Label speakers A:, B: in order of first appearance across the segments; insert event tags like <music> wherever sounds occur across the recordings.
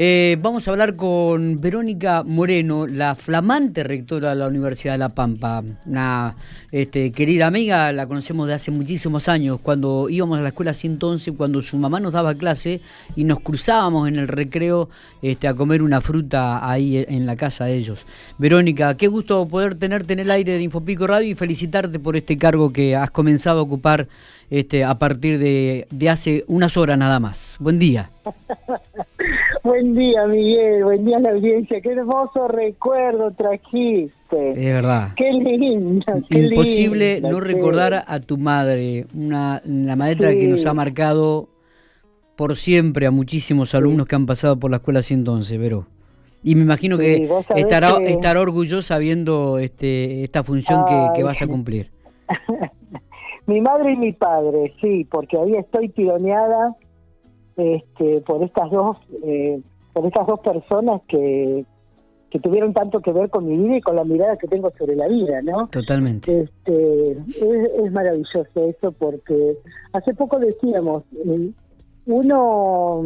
A: Eh, vamos a hablar con Verónica Moreno, la flamante rectora de la Universidad de La Pampa. Una este, querida amiga, la conocemos de hace muchísimos años, cuando íbamos a la escuela 111, cuando su mamá nos daba clase y nos cruzábamos en el recreo este, a comer una fruta ahí en la casa de ellos. Verónica, qué gusto poder tenerte en el aire de Infopico Radio y felicitarte por este cargo que has comenzado a ocupar este, a partir de, de hace unas horas nada más. Buen día. <laughs>
B: Buen día, Miguel. Buen día a la audiencia. Qué hermoso recuerdo trajiste.
A: Es verdad.
B: Qué lindo.
A: Imposible no recordar a tu madre, una la maestra que nos ha marcado por siempre a muchísimos alumnos que han pasado por la escuela 111, pero y me imagino que estará estará orgullosa viendo este esta función que, que vas a cumplir. <laughs>
B: mi madre y mi padre, sí, porque ahí estoy tironeada este, por estas dos eh, por estas dos personas que, que tuvieron tanto que ver con mi vida y con la mirada que tengo sobre la vida, ¿no?
A: Totalmente.
B: Este, es, maravilloso eso porque hace poco decíamos, eh, uno,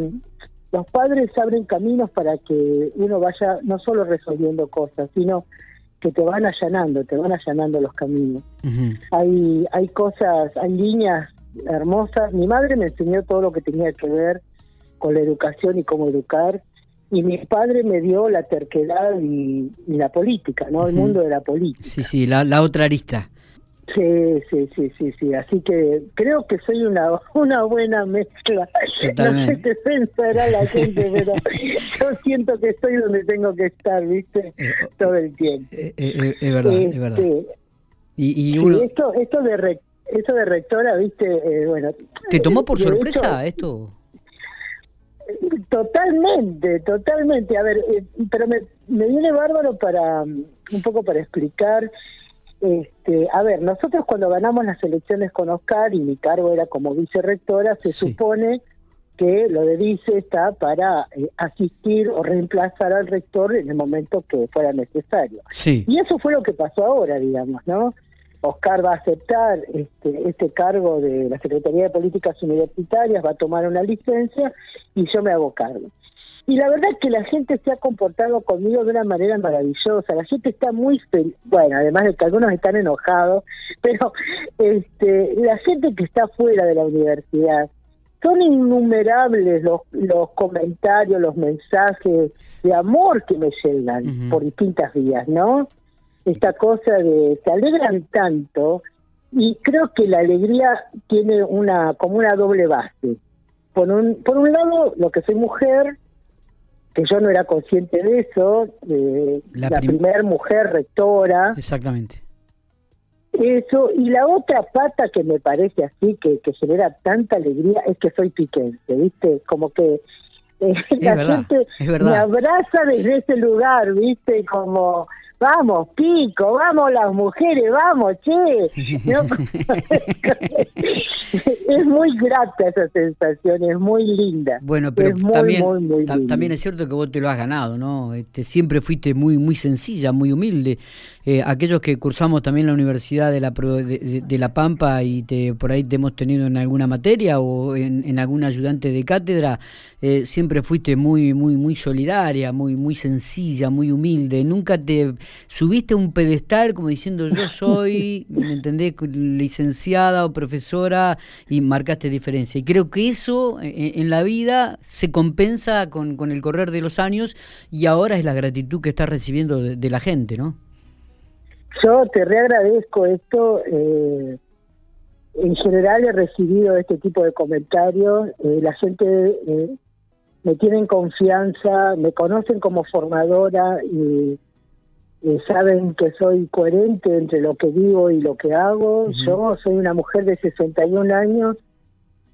B: los padres abren caminos para que uno vaya no solo resolviendo cosas, sino que te van allanando, te van allanando los caminos. Hay hay cosas, hay líneas hermosas. Mi madre me enseñó todo lo que tenía que ver con la educación y cómo educar. Y mi padre me dio la terquedad y, la política, ¿no? El mundo de la política.
A: Sí, sí, la, otra arista.
B: Sí, sí, sí, sí, sí. Así que creo que soy una <laughs> una buena mezcla. No sé qué pensará la <laughs> gente, pero yo siento que estoy donde tengo que estar, ¿viste? Eh, Todo el tiempo.
A: Eh, eh, es verdad, es verdad. Este,
B: y, y esto, esto de eso de rectora, ¿viste? bueno.
A: ¿Te tomó por sorpresa esto?
B: Totalmente, totalmente. A ver, eh, pero me, me viene bárbaro para un poco para explicar. Este, a ver, nosotros cuando ganamos las elecciones con Oscar y mi cargo era como vicerrectora, se supone que lo de vice está para eh, asistir o reemplazar al rector en el momento que fuera necesario.
A: Sí.
B: Y eso fue lo que pasó ahora, digamos, ¿no? Oscar va a aceptar este, este cargo de la Secretaría de Políticas Universitarias, va a tomar una licencia y yo me hago cargo. Y la verdad es que la gente se ha comportado conmigo de una manera maravillosa. La gente está muy feliz. Bueno, además de que algunos están enojados, <laughs> pero este, la gente que está fuera de la universidad, son innumerables los, los comentarios, los mensajes de amor que me llegan por distintas vías, ¿no? Esta cosa de se alegran tanto y creo que la alegría tiene una como una doble base. Por un, por un lado, lo que soy mujer, que yo no era consciente de eso, la, la primera mujer rectora.
A: Exactamente.
B: Eso, y la otra pata que me parece así, que, que genera tanta alegría, es que soy piquense, ¿viste? Como que eh, <laughs> la gente me abraza desde ese lugar, ¿viste? Como vamos, pico, vamos las mujeres, vamos, che. <laughs> <laughs> es muy grata esa sensación, es muy linda.
A: Bueno, pero también, también es cierto que vos te lo has ganado, ¿no? Este, siempre fuiste muy, muy sencilla, muy humilde. Eh, aquellos que cursamos también la Universidad de la, de, la Pampa y te, por ahí te hemos tenido en alguna materia o en, algún ayudante de cátedra, eh, siempre fuiste muy, muy, muy solidaria, muy, muy sencilla, muy humilde. Nunca te subiste a un pedestal como diciendo yo <laughs> soy, ¿me entendés? Licenciada o profesora y marcaste diferencia. Y creo que eso eh, en, la vida se compensa con, con, el correr de los años y ahora es la gratitud que estás recibiendo de la gente, ¿no?
B: Yo te reagradezco esto. Eh, en general he recibido este tipo de comentarios. Eh, la gente eh, me tiene confianza, me conocen como formadora y saben que soy coherente entre lo que digo y lo que hago. Yo soy una mujer de 61 años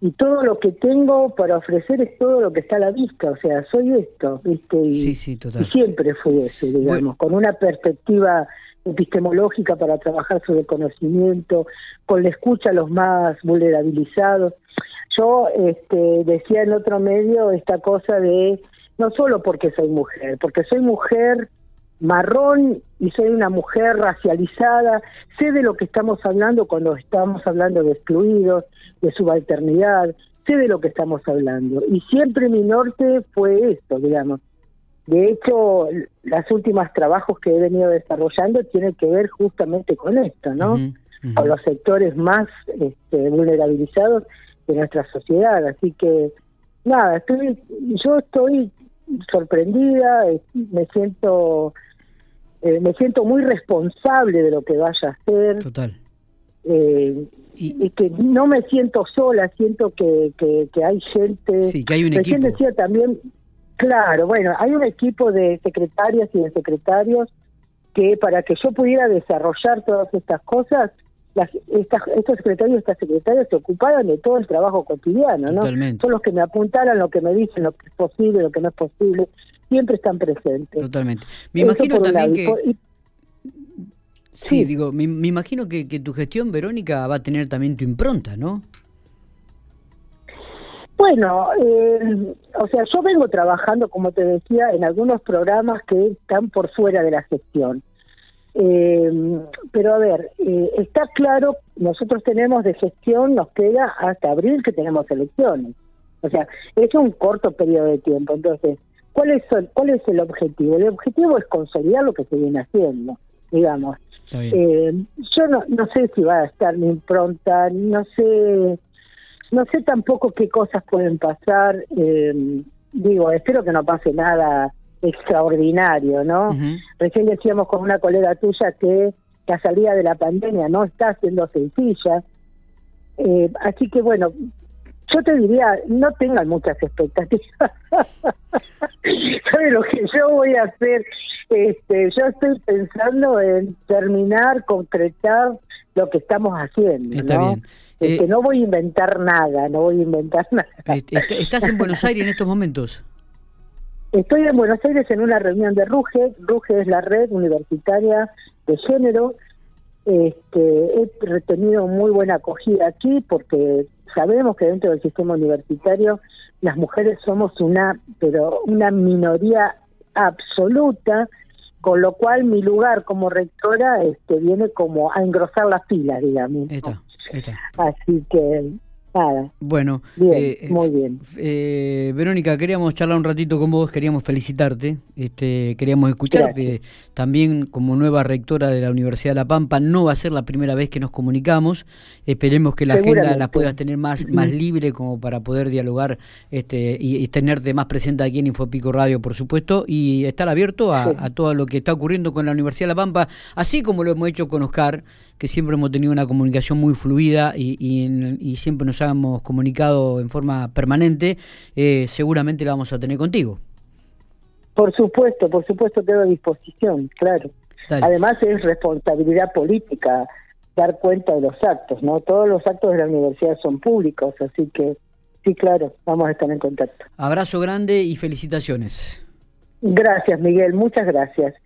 B: y todo lo que tengo para ofrecer es todo lo que está a la vista, o sea, soy esto, ¿viste? Y,
A: sí, sí, total.
B: siempre fui eso, digamos, con una perspectiva epistemológica para trabajar sobre el conocimiento, con la escucha a los más vulnerabilizados. Yo este, decía en otro medio esta cosa de, no solo porque soy mujer, porque soy mujer marrón y soy una mujer racializada, sé de lo que estamos hablando cuando estamos hablando de excluidos, de subalternidad, sé de lo que estamos hablando. Y siempre mi norte fue esto, digamos. De hecho, los últimos trabajos que he venido desarrollando tienen que ver justamente con esto, ¿no? Con los sectores más este, vulnerabilizados de nuestra sociedad. Así que, nada, estoy, yo estoy sorprendida, me siento eh, me siento muy responsable de lo que vaya a hacer.
A: Total.
B: Eh, y, que no me siento sola, siento que, que, hay gente.
A: Sí, que hay un equipo.
B: decía también, claro, bueno, hay un equipo de secretarias y de secretarios que para que yo pudiera desarrollar todas estas cosas, las, estas, estos secretarios y estas secretarias se ocupaban de todo el trabajo cotidiano, ¿no? Son los que me apuntaran lo que me dicen, lo que es posible, lo que no es posible, siempre están presentes.
A: Totalmente. Me imagino también que... Sí, digo, me, imagino que, tu gestión, Verónica, va a tener también tu impronta, ¿no?
B: Bueno, eh, o sea, yo vengo trabajando, como te decía, en algunos programas que están por fuera de la gestión. Eh, pero a ver, eh, está claro, nosotros tenemos de gestión, nos queda hasta abril que tenemos elecciones. O sea, es un corto periodo de tiempo. Entonces, ¿cuál es, cuál es el objetivo? El objetivo es consolidar lo que se viene haciendo, digamos. Eh, yo no, no sé si va a estar mi impronta, no sé, no sé tampoco qué cosas pueden pasar. Eh, digo, espero que no pase nada extraordinario, ¿no? Recién decíamos con una colega tuya que la salida de la pandemia no está siendo sencilla. Eh, así que bueno, yo te diría, no tengan muchas expectativas. <laughs> ¿Sabes lo que yo voy a hacer? Este, yo estoy pensando en terminar, concretar lo que estamos haciendo. Está bien. Este, eh, no voy a inventar nada, no voy a inventar <laughs> nada.
A: ¿Estás en Buenos Aires en estos momentos?
B: Estoy en Buenos Aires en una reunión de RUGE. RUGE es la red universitaria de género. Este, he retenido muy buena acogida aquí porque sabemos que dentro del sistema universitario las mujeres somos una, pero una minoría absoluta, con lo cual mi lugar como rectora este, viene como a engrosar las filas, digamos. Así que
A: bueno,
B: eh, muy bien.
A: Eh, Verónica, queríamos charlar un ratito con vos, queríamos felicitarte, este, queríamos escucharte también como nueva rectora de la Universidad de La Pampa. No va a ser la primera vez que nos comunicamos. Esperemos que la agenda la puedas tener más, más <clears throat> libre como para poder dialogar este, y, tenerte más presente aquí en Infopico Radio, por supuesto, y estar abierto a, todo lo que está ocurriendo con la Universidad de La Pampa, así como lo hemos hecho con Oscar, que siempre hemos tenido una comunicación muy fluida y, y siempre nos hemos comunicado en forma permanente, eh, seguramente la vamos a tener contigo.
B: Por supuesto, por supuesto quedo a disposición, claro. Además es responsabilidad política dar cuenta de los actos, ¿no? Todos los actos de la universidad son públicos, así que sí, claro, vamos a estar en contacto.
A: Abrazo grande y felicitaciones.
B: Gracias, Miguel, muchas gracias.